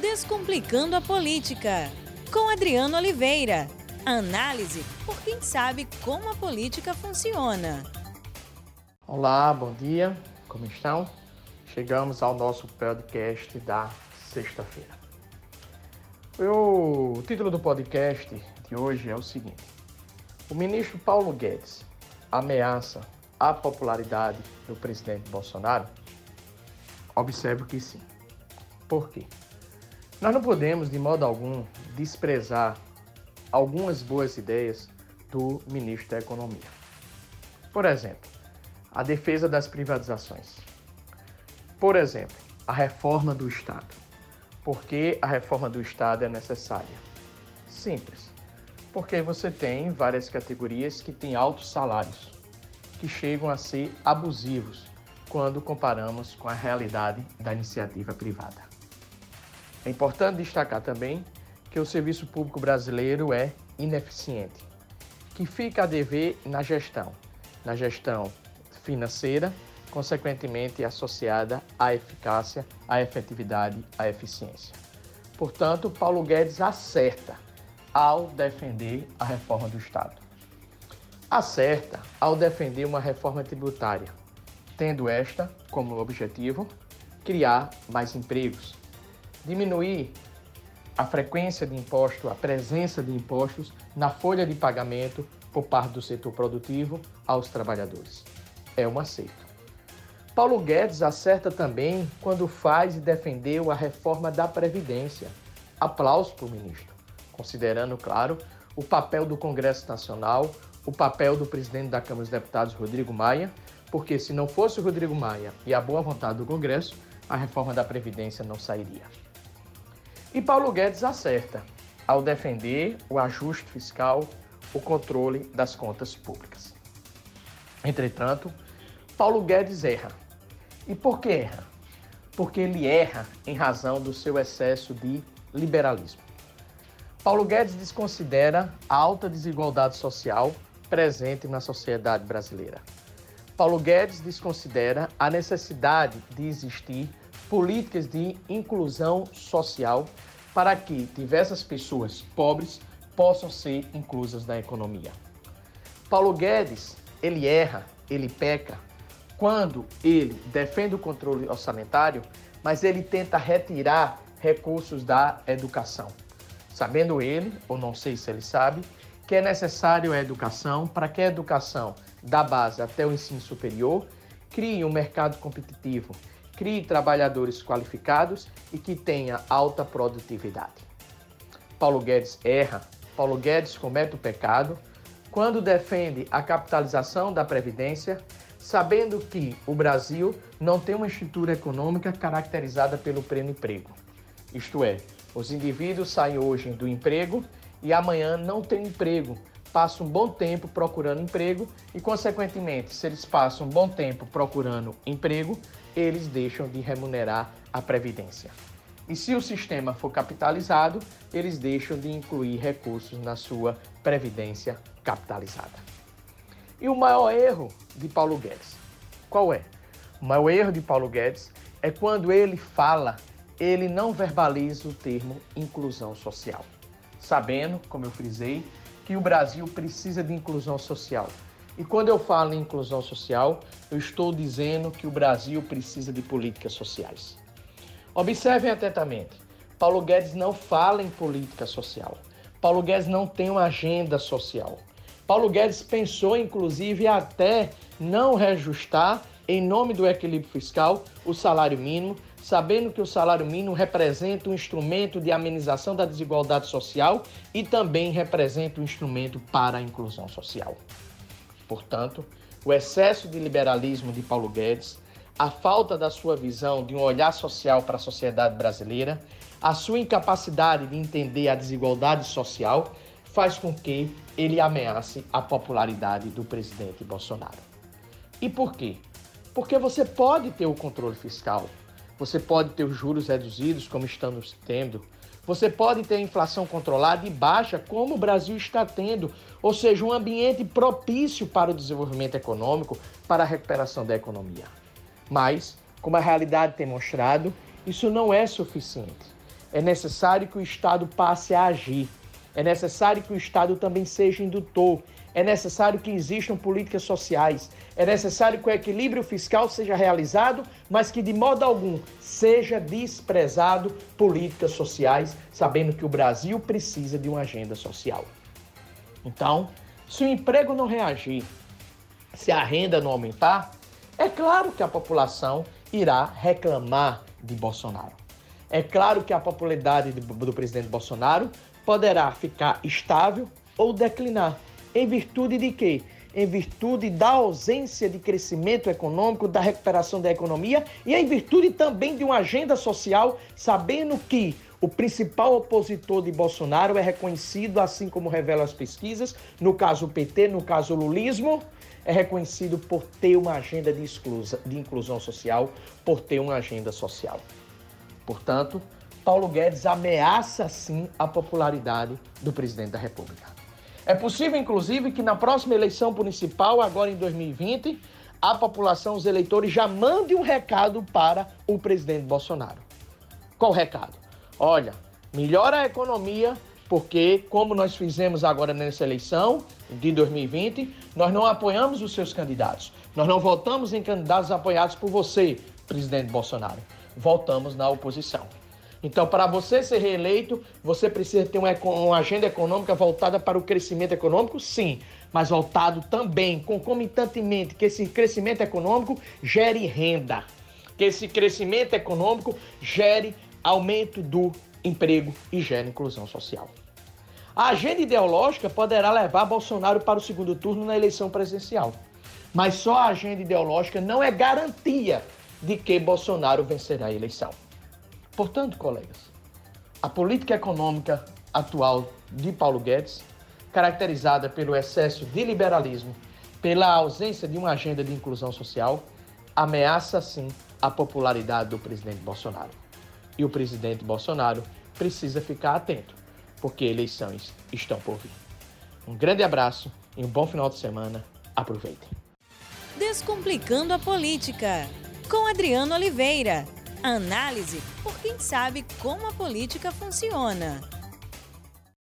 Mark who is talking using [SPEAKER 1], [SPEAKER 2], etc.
[SPEAKER 1] Descomplicando a Política, com Adriano Oliveira. Análise por quem sabe como a política funciona.
[SPEAKER 2] Olá, bom dia, como estão? Chegamos ao nosso podcast da sexta-feira. O título do podcast de hoje é o seguinte: O ministro Paulo Guedes ameaça a popularidade do presidente Bolsonaro? Observe que sim. Por quê? Nós não podemos, de modo algum, desprezar algumas boas ideias do ministro da Economia. Por exemplo, a defesa das privatizações. Por exemplo, a reforma do Estado. Por que a reforma do Estado é necessária? Simples. Porque você tem várias categorias que têm altos salários, que chegam a ser abusivos quando comparamos com a realidade da iniciativa privada. É importante destacar também que o serviço público brasileiro é ineficiente, que fica a dever na gestão, na gestão financeira, consequentemente associada à eficácia, à efetividade, à eficiência. Portanto, Paulo Guedes acerta ao defender a reforma do Estado. Acerta ao defender uma reforma tributária, tendo esta como objetivo criar mais empregos, diminuir a frequência de imposto, a presença de impostos na folha de pagamento por parte do setor produtivo aos trabalhadores. É um acerto. Paulo Guedes acerta também quando faz e defendeu a reforma da Previdência. Aplausos para o ministro, considerando, claro, o papel do Congresso Nacional, o papel do presidente da Câmara dos Deputados, Rodrigo Maia, porque se não fosse o Rodrigo Maia e a boa vontade do Congresso, a reforma da Previdência não sairia. E Paulo Guedes acerta ao defender o ajuste fiscal, o controle das contas públicas. Entretanto, Paulo Guedes erra. E por que erra? Porque ele erra em razão do seu excesso de liberalismo. Paulo Guedes desconsidera a alta desigualdade social presente na sociedade brasileira. Paulo Guedes desconsidera a necessidade de existir políticas de inclusão social para que diversas pessoas pobres possam ser inclusas na economia. Paulo Guedes, ele erra, ele peca quando ele defende o controle orçamentário, mas ele tenta retirar recursos da educação. Sabendo ele, ou não sei se ele sabe, que é necessário a educação para que a educação da base até o ensino superior crie um mercado competitivo crie trabalhadores qualificados e que tenha alta produtividade. Paulo Guedes erra, Paulo Guedes comete o pecado quando defende a capitalização da Previdência, sabendo que o Brasil não tem uma estrutura econômica caracterizada pelo pleno emprego. Isto é, os indivíduos saem hoje do emprego e amanhã não têm emprego, passam um bom tempo procurando emprego e, consequentemente, se eles passam um bom tempo procurando emprego, eles deixam de remunerar a previdência. E se o sistema for capitalizado, eles deixam de incluir recursos na sua previdência capitalizada. E o maior erro de Paulo Guedes, qual é? O maior erro de Paulo Guedes é quando ele fala, ele não verbaliza o termo inclusão social, sabendo, como eu frisei, que o Brasil precisa de inclusão social. E quando eu falo em inclusão social, eu estou dizendo que o Brasil precisa de políticas sociais. Observem atentamente. Paulo Guedes não fala em política social. Paulo Guedes não tem uma agenda social. Paulo Guedes pensou, inclusive, até não reajustar, em nome do equilíbrio fiscal, o salário mínimo, sabendo que o salário mínimo representa um instrumento de amenização da desigualdade social e também representa um instrumento para a inclusão social. Portanto, o excesso de liberalismo de Paulo Guedes, a falta da sua visão de um olhar social para a sociedade brasileira, a sua incapacidade de entender a desigualdade social faz com que ele ameace a popularidade do presidente Bolsonaro. E por quê? Porque você pode ter o controle fiscal, você pode ter os juros reduzidos, como estamos tendo. Você pode ter a inflação controlada e baixa, como o Brasil está tendo, ou seja, um ambiente propício para o desenvolvimento econômico, para a recuperação da economia. Mas, como a realidade tem mostrado, isso não é suficiente. é necessário que o Estado passe a agir. É necessário que o Estado também seja indutor. É necessário que existam políticas sociais. É necessário que o equilíbrio fiscal seja realizado, mas que de modo algum seja desprezado políticas sociais, sabendo que o Brasil precisa de uma agenda social. Então, se o emprego não reagir, se a renda não aumentar, é claro que a população irá reclamar de Bolsonaro. É claro que a popularidade do presidente Bolsonaro poderá ficar estável ou declinar. Em virtude de quê? Em virtude da ausência de crescimento econômico, da recuperação da economia e em virtude também de uma agenda social, sabendo que o principal opositor de Bolsonaro é reconhecido, assim como revelam as pesquisas, no caso o PT, no caso o lulismo, é reconhecido por ter uma agenda de, exclusa, de inclusão social, por ter uma agenda social. Portanto, Paulo Guedes ameaça sim a popularidade do presidente da República. É possível, inclusive, que na próxima eleição municipal, agora em 2020, a população, os eleitores já mandem um recado para o presidente Bolsonaro. Qual recado? Olha, melhora a economia, porque, como nós fizemos agora nessa eleição de 2020, nós não apoiamos os seus candidatos. Nós não votamos em candidatos apoiados por você, presidente Bolsonaro. Voltamos na oposição. Então, para você ser reeleito, você precisa ter uma, uma, agenda econômica voltada para o crescimento econômico, sim, mas voltado também, concomitantemente, que esse crescimento econômico gere renda, que esse crescimento econômico gere aumento do emprego e gere inclusão social. A agenda ideológica poderá levar Bolsonaro para o segundo turno na eleição presidencial, mas só a agenda ideológica não é garantia de que Bolsonaro vencerá a eleição. Portanto, colegas, a política econômica atual de Paulo Guedes, caracterizada pelo excesso de liberalismo, pela ausência de uma agenda de inclusão social, ameaça sim a popularidade do presidente Bolsonaro. E o presidente Bolsonaro precisa ficar atento, porque eleições estão por vir. Um grande abraço e um bom final de semana. Aproveitem.
[SPEAKER 1] Descomplicando a política, com Adriano Oliveira. Análise por quem sabe como a política funciona.